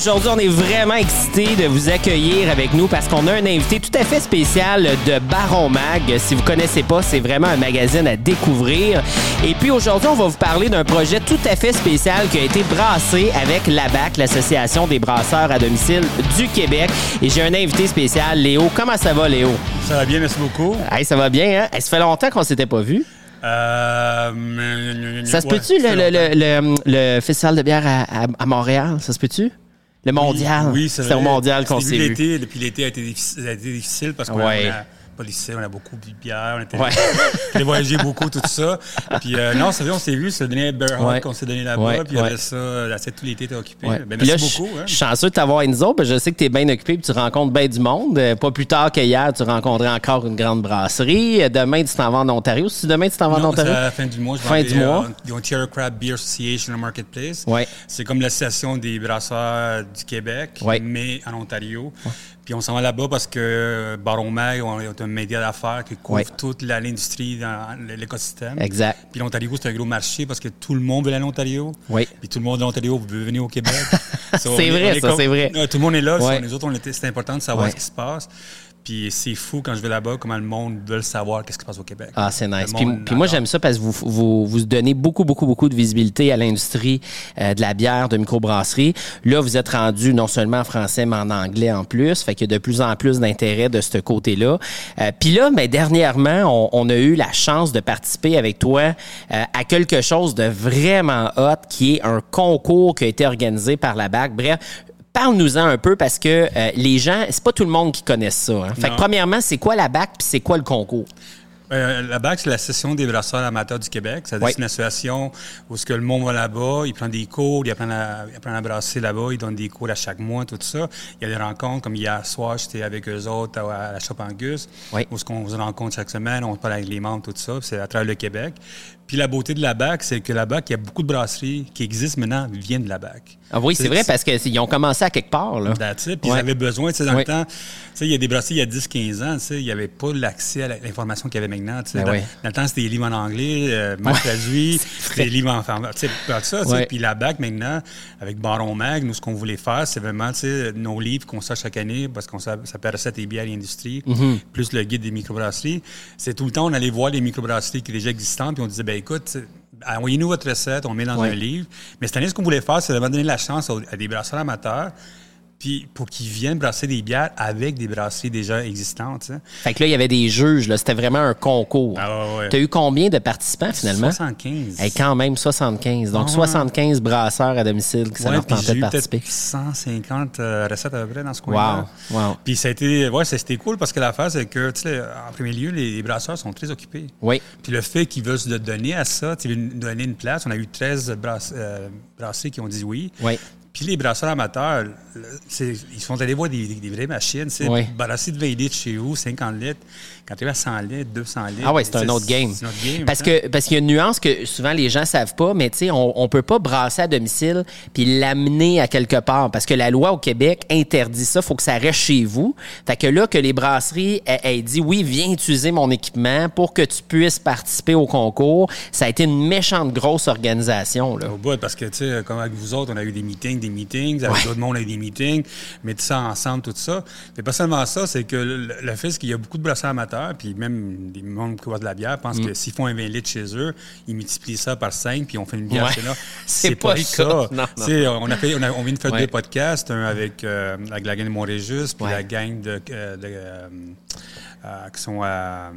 aujourd'hui, on est vraiment excités de vous accueillir avec nous parce qu'on a un invité tout à fait spécial de Baron Mag. Si vous connaissez pas, c'est vraiment un magazine à découvrir. Et puis aujourd'hui, on va vous parler d'un projet tout à fait spécial qui a été brassé avec l'ABAC, l'Association des brasseurs à domicile du Québec. Et j'ai un invité spécial, Léo. Comment ça va, Léo? Ça va bien, merci beaucoup. Hey, ça va bien, hein? Ça fait longtemps qu'on s'était pas vu. Euh, Ça se ouais, peut-tu, le, le, le, le- le festival de bière à, à- à Montréal? Ça se peut-tu? Le mondial. Oui, c'est C'était au mondial qu'on s'est vu. l'été, Depuis l'été, a été difficile, a été difficile parce qu'on Ouais. a, difficile, on a beaucoup bu de bière, on était Ouais. voyagé beaucoup, tout ça. Puis euh, non, c'est vrai, on s'est vu, c'est dernier Bear Ouais. qu'on s'est donné là-bas. Ouais, Puis ouais. après ça, là, c'est tout l'été, t'es occupé. Ben, Puis merci là, je- beaucoup. hein. Je suis chanceux de t'avoir, Enzo, que je sais que tu es bien occupé et tu rencontres bien du monde. Euh, Pas plus tard qu'hier, tu rencontrais encore une grande brasserie. Euh, Demain, tu t'en vas en Ontario. Si demain, tu t'en vas en Non, Ontario? la fin du mois. Je vais Fin aller, du mois. euh, Ils ont Tierra Crab Beer Association Marketplace. C'est comme l'association des brasseurs du Québec, mais en Ontario. Puis on s'en va là-bas parce que Baron Mag est un média d'affaires qui couvre toute l'industrie dans l'écosystème. Exact. Puis l'Ontario, c'est un gros marché parce que tout le monde veut aller en Ontario. Oui. Puis tout le monde de l'Ontario veut venir au Québec. So, C'est vrai, ça, c'est vrai. Euh, Tout le monde est là. nous autres, important de savoir ce qui se passe. Puis c'est fou quand je vais là-bas, comment le monde veut savoir qu'est-ce qui se passe au Québec. Ah, c'est nice. Puis, moi, j'aime ça parce que vous, vous, vous donnez beaucoup, beaucoup, beaucoup de visibilité à l'industrie euh, de la bière, de microbrasserie. Là, vous êtes rendu non seulement en français, mais en anglais en plus. Fait qu'il y a de plus en plus d'intérêt de ce côté-là. Euh, puis là, mais dernièrement, on, on a eu la chance de participer avec toi euh, à quelque chose de vraiment hot, qui est un concours qui a été organisé par la BAC. Bref, Parle-nous-en un peu parce que euh, les gens, c'est pas tout le monde qui connaisse ça. hein. Fait que premièrement, c'est quoi la BAC puis c'est quoi le concours? Euh, la BAC, c'est l'Association des brasseurs amateurs du Québec. C'est une association où ce que le monde va là-bas, il prend des cours, il apprend à, il apprend à brasser là-bas, il donne des cours à chaque mois, tout ça. Il y a des rencontres, comme hier soir, j'étais avec eux autres à, à la Shop Angus, Ouais. où ce qu'on se rencontre chaque semaine, on parle avec les membres, tout ça, puis c'est à travers le Québec. Puis la beauté de la BAC, c'est que la BAC, il y a beaucoup de brasseries qui existent maintenant, viennent de la BAC. Ah oui, c'est vrai parce qu'ils ont commencé à quelque part. Là. Puis ils avaient besoin, tu sais, dans le temps, tu sais, il y a des brasseries il y a 10-15 ans, tu sais, il n'y avait pas l'accès à l'information qu'il y avait maintenant, tu sais. Ben dans, le temps, c'était des livres en anglais, euh, mal traduits, c'était des livres en français, tu sais, tout ça. Puis la BAC, maintenant, avec Baron Mag, nous, ce qu'on voulait faire, c'est vraiment, tu sais, nos livres qu'on sort chaque année, parce qu'on s'a- s'appelle Recettes et bières et industrie, Mm-hmm. plus le guide des microbrasseries. C'est tout le temps, on allait voir les microbrasseries qui étaient déjà existantes, puis on disait, ben écoute, envoyez-nous votre recette, on met dans Ouais. un livre. Mais cette année, ce qu'on voulait faire, c'est vraiment donner la chance aux- à des brasseurs amateurs, puis pour qu'ils viennent brasser des bières avec des brasseries déjà existantes. sais. Fait que là, il y avait des juges. là. C'était vraiment un concours. Ah ouais, ouais. Tu as eu combien de participants finalement? 75. Hey, quand même 75. Donc Ah ouais. 75 brasseurs à domicile qui ça Ouais, de participer. peut-être 150 euh, recettes à peu près dans ce coin-là. Wow, wow. Puis ça a été, ouais, c'était cool parce que l'affaire, c'est que, tu sais, en premier lieu, les, les brasseurs sont très occupés. Oui. Puis le fait qu'ils veulent se donner à ça, tu donner une place, on a eu 13 brass- euh, brasseries qui ont dit oui. Oui. Puis les brasseurs amateurs, ils sont allés voir des, des- des vraies machines. C'est Oui. brasser de 20 litres chez vous, 50 litres. Quand tu es à 100 litres, 200 litres. Ah ouais, c'est un autre game. C'est un autre game. Parce hein. que parce qu'il y a une nuance que souvent les gens savent pas, mais tu sais, on, on peut pas brasser à domicile puis l'amener à quelque part parce que la loi au Québec interdit ça. Faut que ça reste chez vous. Fait que là que les brasseries aient, aient dit oui, viens utiliser mon équipement pour que tu puisses participer au concours, ça a été une méchante grosse organisation là. Au bout, parce que, tu sais, comme avec vous autres, on a eu des meetings, des meetings, avec Ouais. d'autres mondes, on a eu des meetings, mettre ça ensemble, tout ça. Mais pas seulement ça, c'est que le, le fait, c'est qu'il y a beaucoup de brasseurs amateurs, puis même des membres qui boivent de la bière pensent Mm. que s'ils font un 20 litres chez eux, ils multiplient ça par 5, puis on fait une bière Ouais. chez là. C'est pas pas, ça. Non, non. On, a fait, on, a- on vient de faire Ouais. deux podcasts, un avec, euh, avec la gang de Montrégus, puis la gang de, euh, de, euh, euh, qui sont à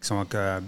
qui sont, à-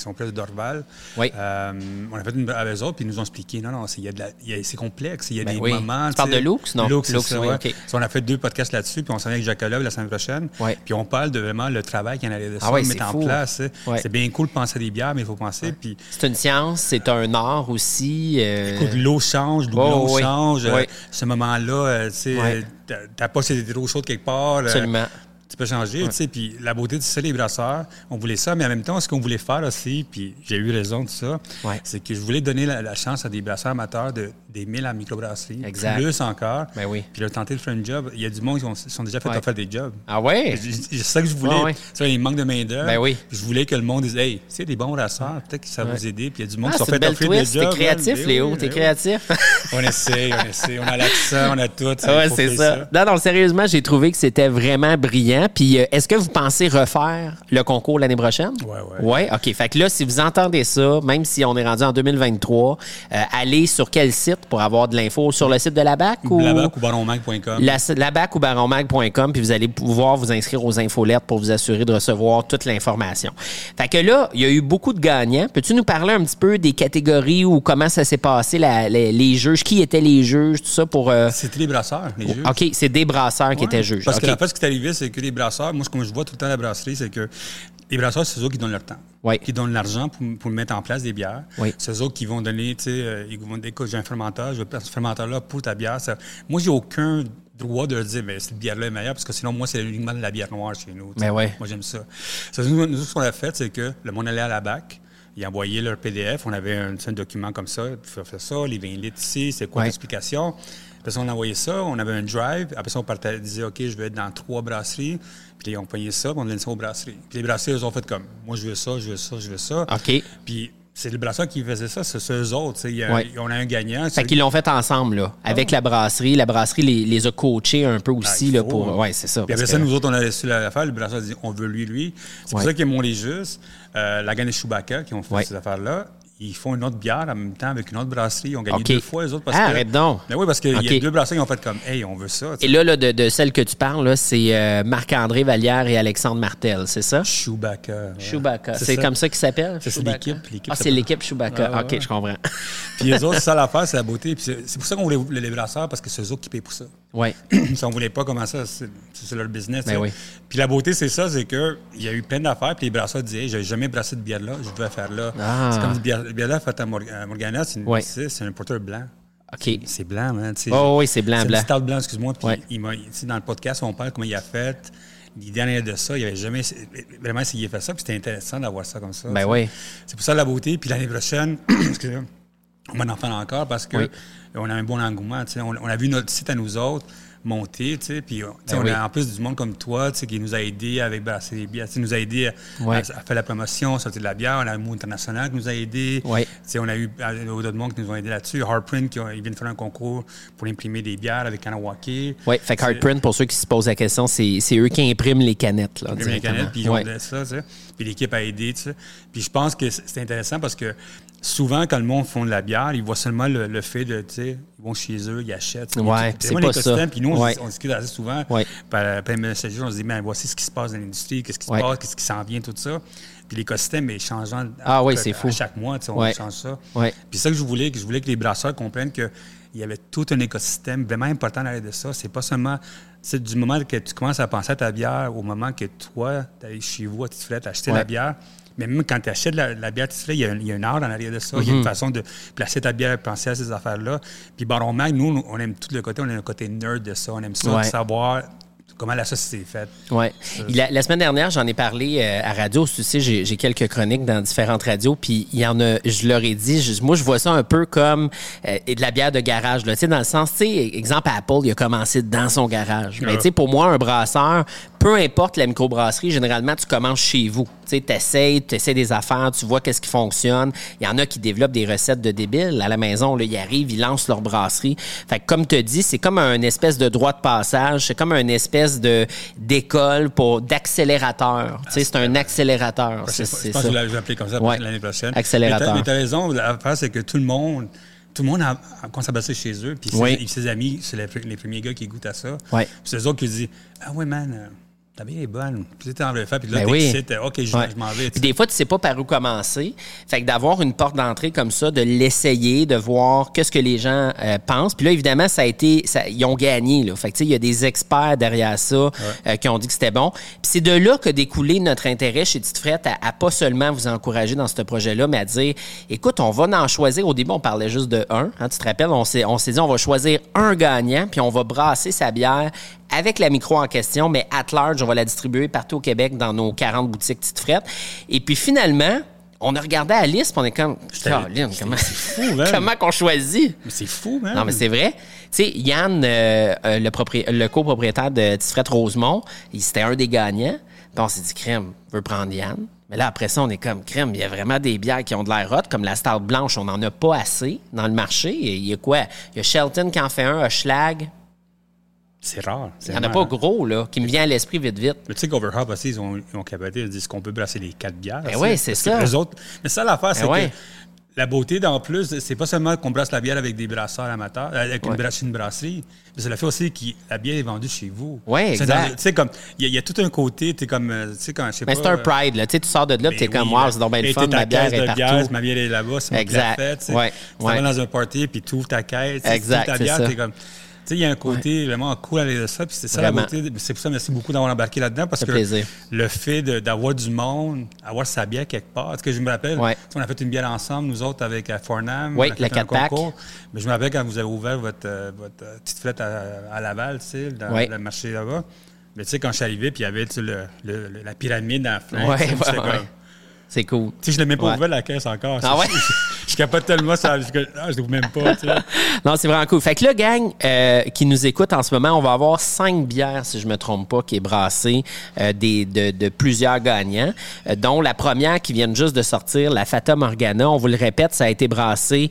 qui sont près de Dorval. Oui. Euh, on a fait une avec eux autres, puis ils nous ont expliqué, non, non, c'est complexe, il y a Ben des oui. moments. Tu parles de Lux, non? Lux, ça, oui, ouais. OK. So, on a fait deux podcasts là-dessus, puis on s'en vient avec Jacob la semaine prochaine. Ouais. Puis on parle de vraiment le travail qu'il y en a de ça, Ah ouais, de c'est mettre en fou. place. Ouais. C'est bien cool de penser à des bières, mais il faut penser. Puis C'est une science, c'est un art aussi. euh, Écoute, l'eau change, l'eau Oh, oui. change. euh, Oui. ce moment-là, euh, tu sais, Ouais. euh, ta- ta poche était trop chaude quelque part. Absolument. Tu peux changer, tu sais. Puis la beauté de ça, les brasseurs, on voulait ça, mais en même temps, ce qu'on voulait faire aussi, puis j'ai eu raison de ça, Ouais. c'est que je voulais donner la, la chance à des brasseurs amateurs de d'aimer la microbrasserie. Exact. Plus encore. Ben oui. Puis leur tenter de faire un job. Il y a du monde qui sont, sont déjà fait Ouais. faire des jobs. Ah ouais? C'est ça que je voulais. Ouais, sais, il manque de main-d'œuvre. Ben oui. Je voulais que le monde dise Hey, c'est des bons brasseurs, peut-être que ça va vous aider. Puis il y a du monde Ah, qui sont fait offrir des twist. T'es jobs. créatif, Ben Léo. oui, T'es ben oui. créatif. On essaie, on essaie. On a l'accent, on a tout. Ouais, c'est ça. Non, non, sérieusement, j'ai trouvé que c'était vraiment brillant. Puis, euh, est-ce que vous pensez refaire le concours l'année prochaine? Ouais, ouais. Ouais, OK. Fait que là, si vous entendez ça, même si on est rendu en 2023, euh, allez sur quel site? Pour avoir de l'info? Sur le site de la BAC ou? Blabac ou baronmag.com. La, labac ou baronmag.com, puis vous allez pouvoir vous inscrire aux infolettes pour vous assurer de recevoir toute l'information. Fait que là, il y a eu beaucoup de gagnants. Peux-tu nous parler un petit peu des catégories ou comment ça s'est passé, la- les, les juges, qui étaient les juges, tout ça pour... euh, C'était les brasseurs, les juges. OK, c'est des brasseurs qui étaient juges. Parce que la fait, ce qui est arrivé, c'est que les brasseurs, moi, ce que je vois tout le temps à la brasserie, c'est que les brasseurs, c'est eux qui donnent leur temps. Oui. Qui donnent l'argent pour, pour mettre en place des bières. Oui. C'est eux qui vont donner, tu sais, euh, ils vont dire, écoute, j'ai un fermenteur, je veux placer ce fermenteur-là pour ta bière. Ça- Moi, j'ai aucun droit de leur dire, mais cette bière-là est meilleure, parce que sinon, moi, c'est uniquement de la bière noire chez nous. tu sais. Ben ouais. Moi, j'aime ça. Ça, nous, nous, ce qu'on a fait, c'est que le monde allait à la BAC, ils envoyaient leur PDF, on avait un, tu document comme ça, il faut faire ça, les 20 litres ici, c'est quoi Ouais. l'explication? Après ça, on envoyait ça, on avait un drive. Après ça, on partait, disait, OK, je vais être dans trois brasseries. Puis on payait ça, puis on donnait ça aux brasseries. Puis les brasseries, eux ont fait comme, moi, je veux ça, je veux ça, je veux ça. OK. Puis c'est le brasseur qui faisait ça, c'est eux autres. Il y a-. On a un gagnant. Fait qu'ils l'ont fait ensemble, là, avec la brasserie. La brasserie les, les a coachés un peu aussi, Ah, il là, faut, pour... hein. Ouais, c'est ça. Puis après ça, nous autres, on a reçu l'affaire. Le brasseur a dit, on veut lui, lui. C'est pour ça qu'ils m'ont les justes. Euh, la gang de Chewbacca qui ont fait ces affaires-là. Ils font une autre bière en même temps avec une autre brasserie. Ils ont gagné deux fois, les autres. Parce Ah, que, arrête donc. Ben oui, parce qu'il OK. y a deux brasseries qui ont fait comme, hey, on veut ça. Et là, là, de, de celle que tu parles, c'est euh, Marc-André Vallière et Alexandre Martel, c'est ça? Chewbacca. ouais. Chewbacca. C'est comme ça qu'il s'appelle? Ça, c'est l'équipe, Ah, c'est l'équipe Chewbacca. Ouais, OK, ouais. je comprends. Puis les autres, c'est ça l'affaire, c'est la beauté. Puis c'est pour ça qu'on voulait les les brasseurs, parce que c'est eux autres qui payent pour ça. Ouais. si on voulait pas comment ça, c'est c'est leur business. Ben oui. Puis la beauté, c'est ça, c'est que il y a eu plein d'affaires, puis les brasseurs disaient, hey, j'ai jamais brassé de bière là, je dois faire là. Ah. C'est comme du bière, bière là faite à, Mor- à Morgana, c'est Ouais. c'est c'est un porteur blanc. OK. C'est blanc, hein. Oh, oui, c'est blanc, C'est blanc. stout blanc, excuse-moi. Puis Ouais. il m'a, dans le podcast, on parle comment il a fait. L'idée en arrière de ça, il avait jamais vraiment essayé de faire ça, puis c'était intéressant d'avoir ça comme ça. Ben oui. C'est pour ça la beauté. Puis l'année prochaine, excusez-moi, on va en faire encore parce que Oui. on a un bon engouement. On, on a vu notre site à nous autres monter, tu sais, puis Ben on oui. a en plus du monde comme toi, tu sais, qui nous a aidés avec brasser les bières, tu sais, nous a aidés à, Ouais. à- à faire la promotion, sortir de la bière. On a un mot international qui nous a aidés. Ouais. Tu sais, on a eu euh, d'autres monde qui nous ont aidés là-dessus. Hardprint, qui ont- ils viennent faire un concours pour imprimer des bières avec Kanawaki. Oui, fait que Hardprint, pour ceux qui se posent la question, c'est eux qui impriment les canettes. Là, impriment les canettes, puis ils ont ça, tu sais. Puis l'équipe a aidé, tu sais. Puis je pense que c'est intéressant parce que souvent, quand le monde font de la bière, ils voient seulement le, le fait de, tu sais, ils vont chez eux, ils achètent. tu. Ouais, c'est pas l'écosystème, ça. Puis nous, on, Ouais. on discute assez souvent. Ouais. Par, par les messages, on se dit, ben, voici ce qui se passe dans l'industrie, qu'est-ce qui se passe, qu'est-ce qui s'en vient, tout ça. Puis l'écosystème est changeant. Ah oui, à- c'est fou. À chaque mois, tu sais, on change ça. Puis ça que je voulais, que je voulais que les brasseurs comprennent que il y avait tout un écosystème vraiment important derrière de ça. C'est pas seulement, c'est du moment que tu commences à penser à ta bière au moment que toi, tu allé chez vous à Titiflet acheter Ouais. la bière. Mais même quand tu achètes la, la bière il y, a un, il y a un art en arrière de ça. Il y a Mhm. une façon de placer ta bière, penser à ces affaires-là. Puis Baron Mag, nous, on aime tout le côté, on a un côté nerd de ça. On aime ça, Ouais. de savoir comment la société est faite? Ouais. La, la semaine dernière, j'en ai parlé euh, à radio. Tu sais, j'ai j'ai quelques chroniques dans différentes radios, puis il y en a. Je leur ai dit, je- moi, je vois ça un peu comme euh, de la bière de garage. Là, tu sais, dans le sens, tu sais, exemple Apple, il a commencé dans son garage. Mais tu sais, pour moi, un brasseur, peu importe la microbrasserie, généralement, tu commences chez vous. Tu sais, t'essayes, tu essaies des affaires, tu vois qu'est-ce qui fonctionne. Il y en a qui développent des recettes de débiles à la maison. Là, ils arrivent, ils lancent leur brasserie. Fait que, comme tu dis, c'est comme un espèce de droit de passage. C'est comme une espèce de d'école pour d'accélérateur. Tu sais, c'est un accélérateur. Je C'est pense c'est que ça. je vais l'appeler comme ça Ouais. l'année prochaine. Accélérateur. Mais tu as raison, l'affaire, c'est que tout le monde, tout le monde a, a à bosser chez eux. Puis ses, Oui. ses amis, c'est les, les premiers gars qui goûtent à ça. Puis c'est eux autres qui disent Ah ouais, man, euh, ta bière est bonne. Puis tu en faire. Puis là, Ben t'es oui. excité, OK, je, Ouais. je m'en vais. Puis des fois, tu sais pas par où commencer. Fait que d'avoir une porte d'entrée comme ça, de l'essayer, de voir qu'est-ce que les gens euh, pensent. Puis là, évidemment, ça a été, ça, ils ont gagné. Là. Fait que tu sais, il y a des experts derrière ça euh, qui ont dit que c'était bon. Puis c'est de là que découlé notre intérêt chez Tite Frette à, à pas seulement vous encourager dans ce projet-là, mais à dire, écoute, on va en choisir. Au début, on parlait juste de un. Hein, tu te rappelles, on s'est, on s'est dit, on va choisir un gagnant, puis on va brasser sa bière avec la micro en question, mais at large, on va la distribuer partout au Québec dans nos 40 boutiques Tite Frette. Et puis finalement, on a regardé Alice, puis on est comme, Caroline, comment, fou, man. comment qu'on choisit? Mais c'est fou, man. Non, mais c'est vrai. Tu sais, Yann, euh, euh, le, propri- le copropriétaire de Tifrette Rosemont, il- c'était un des gagnants. Puis on s'est dit, crème, on veut prendre Yann. Mais là, après ça, on est comme, crème, il y a vraiment des bières qui ont de l'air hot, comme la Stout Blanche, on n'en a pas assez dans le marché. Il y a quoi? Il y a Shelton qui en fait un, Schlag. C'est rare. Il n'y en a pas gros, là, qui me vient à l'esprit vite, vite. Mais tu sais qu'Overhop aussi, ils ont, ils ont capoté. Ils disent qu'on peut brasser les quatre bières. Ben aussi, ouais, c'est ça. les autres... Mais ça, l'affaire, c'est ouais. que la beauté, d'en plus, c'est pas seulement qu'on brasse la bière avec des brasseurs amateurs, euh, avec une, Ouais. brasse- une brasserie, mais c'est le fait aussi que la bière est vendue chez vous. Ouais, C'est exact. Tu sais, comme, il y, a- il y a tout un côté, tu comme, euh, tu sais, quand, je sais Mais pas... c'est un euh, pride, là. Tu sais, tu sors de là, puis t'es ben comme, oui, wow, là. c'est donc bien le fun, ma bière est de partout. bière, ma bière est là-bas, c'est la Exact. fais, tu. Ouais, Tu vas dans un party, puis tu ouvres ta caisse, tu Exact, tu ouvres ta c'est bière, t'es comme... Sais, il y a un côté vraiment cool avec ça, puis c'est ça Vraiment. la beauté. C'est pour ça, merci beaucoup d'avoir embarqué là-dedans, parce que plaisir. le fait de- d'avoir du monde, avoir sa bière quelque part. Est-ce que je me rappelle, Ouais. on a fait une bière ensemble, nous autres, avec euh, Fornam. Oui, on a fait le un 4-pack. concours. Mais je me rappelle quand vous avez ouvert votre, euh, votre euh, petite flette à, à Laval, tu sais, dans Ouais. le marché là-bas. Mais tu sais, quand je suis arrivé, puis il y avait le, le- le- la pyramide la ouais. comme- C'est cool. Tu sais, je l'ai même pas ouvert la caisse encore. Ah ouais? Je, capote tellement ça. Je, ah, je l'ouvre même pas, tu sais. Non, c'est vraiment cool. Fait que là, gang euh, qui nous écoute en ce moment, on va avoir cinq bières, si je me trompe pas, qui est brassée euh, des, de, de plusieurs gagnants, euh, dont la première qui vient juste de sortir, la Fata Morgana. On vous le répète, ça a été brassé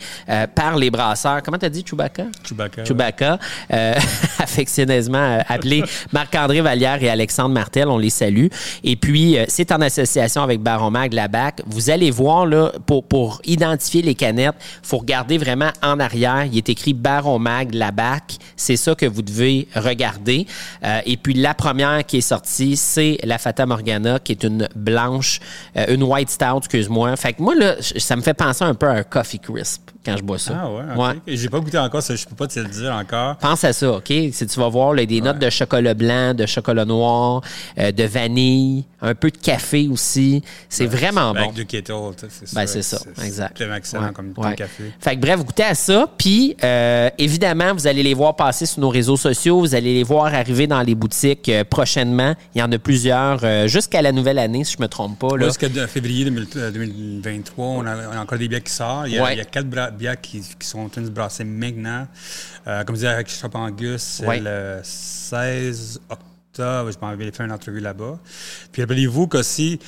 par les brasseurs. Comment t'as dit, Chewbacca? Chewbacca. Chewbacca, affectionneusement euh, appelé Marc-André Vallière et Alexandre Martel, on les salue. Et puis, c'est en association avec Baron Mag, la BAC. Vous allez voir, là, pour, pour identifier les canettes, faut regarder vraiment en arrière. Il est écrit Baron Mag, la BAC. C'est ça que vous devez regarder. Euh, et puis, la première qui est sortie, c'est la Fata Morgana, qui est une blanche, euh, une white stout, excuse-moi. Fait que moi, là, ça me fait penser un peu à un Coffee Crisp quand je bois ça. Ah ouais, ok. J'ai pas goûté encore, ça, je peux pas te le dire encore. Pense à ça, OK? Si tu vas voir là, des notes de chocolat blanc, de chocolat noir, euh, de vanille, un peu de café aussi. C'est vraiment Ben, bon. Avec du kettle, sais, c'est Ben, ça. c'est ça, exact. C'est excellent Ouais, comme, ouais. café. Fait que bref, goûtez à ça. Puis, euh, évidemment, vous allez les voir passer sur nos réseaux sociaux. Vous allez les voir arriver dans les boutiques euh, prochainement. Il y en a plusieurs jusqu'à la nouvelle année, si je me trompe pas. Jusqu'à février 2000 euh, 2023, on a, on a encore des bières qui sortent. Il y a, Ouais. il y a quatre bra- bières qui, qui sont en train de se brasser maintenant. Euh, comme je disais, avec Shop Angus, c'est Ouais. le 16 octobre. Je m'en vais faire une entrevue là-bas. Puis rappelez-vous qu'aussi,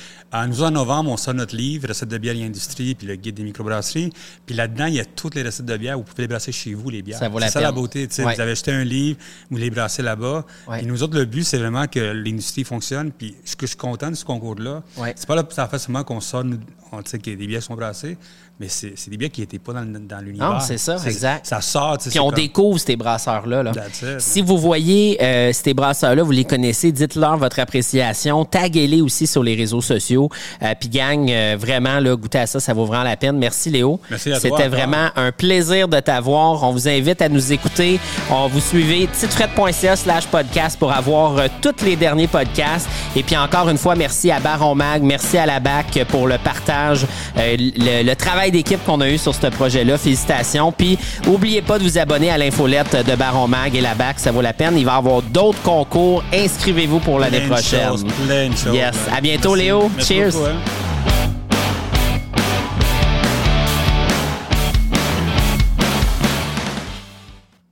nous en novembre, on sort notre livre, Recettes de bière et industrie, puis le guide des microbrasseries. Puis là-dedans, il y a toutes les recettes de bière. Vous pouvez les brasser chez vous, les bières. Ça vaut la C'est ça la beauté. tu sais. Ouais. Vous avez acheté un livre, vous les brassez là-bas. Ouais. Puis nous autres, le but, c'est vraiment que l'industrie fonctionne. Puis ce que je suis content de ce concours-là, Ouais. c'est pas là ça fait seulement qu'on sort, on sait que des bières sont brassées, mais c'est c'est des bières qui n'étaient pas dans, dans l'univers. Non, c'est ça, exact. Ça sort. Puis on comme- découvre ces brasseurs-là. Là. Si vous voyez euh, ces brasseurs-là, vous les connaissez, dites-leur votre appréciation. Taguez-les aussi sur les réseaux sociaux. Euh, Puis gang, euh, vraiment, là, goûter à ça, ça vaut vraiment la peine. Merci Léo. Merci à toi, C'était vraiment un plaisir de t'avoir. On vous invite à nous écouter. On vous suivez titefrette.ca slash podcast pour avoir euh, tous les derniers podcasts. Et puis encore une fois, merci à Baron Mag, merci à la BAC pour le partage, euh, le, le travail d'équipe qu'on a eu sur ce projet-là. Félicitations. Puis oubliez pas de vous abonner à l'infolette de Baron Mag et la BAC, ça vaut la peine. Il va y avoir d'autres concours. Inscrivez-vous pour l'année prochaine. choses, plein de choses. Yes. À bientôt, Merci. Léo. Merci Cheers. beaucoup, hein.